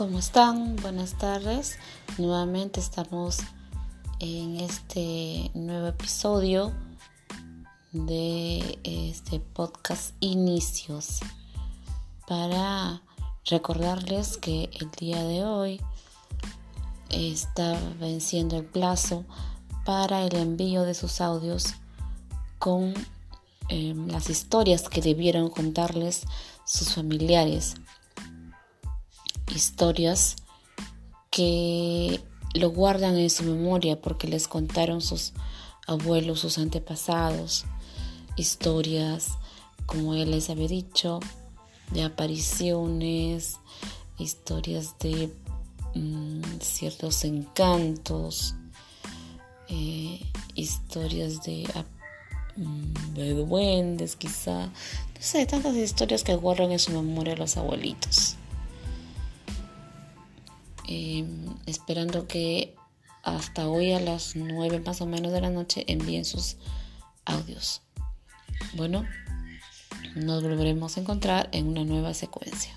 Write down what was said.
¿cómo están? Buenas tardes. Nuevamente estamos en este nuevo episodio de este podcast Inicios para recordarles que el día de hoy está venciendo el plazo para el envío de sus audios con eh, las historias que debieron contarles sus familiares historias que lo guardan en su memoria porque les contaron sus abuelos, sus antepasados, historias, como él les había dicho, de apariciones, historias de mm, ciertos encantos, eh, historias de, mm, de duendes quizá, no sé, tantas historias que guardan en su memoria los abuelitos. Em, esperando que hasta hoy a las 9 más o menos de la noche envíen sus audios. Bueno, nos volveremos a encontrar en una nueva secuencia.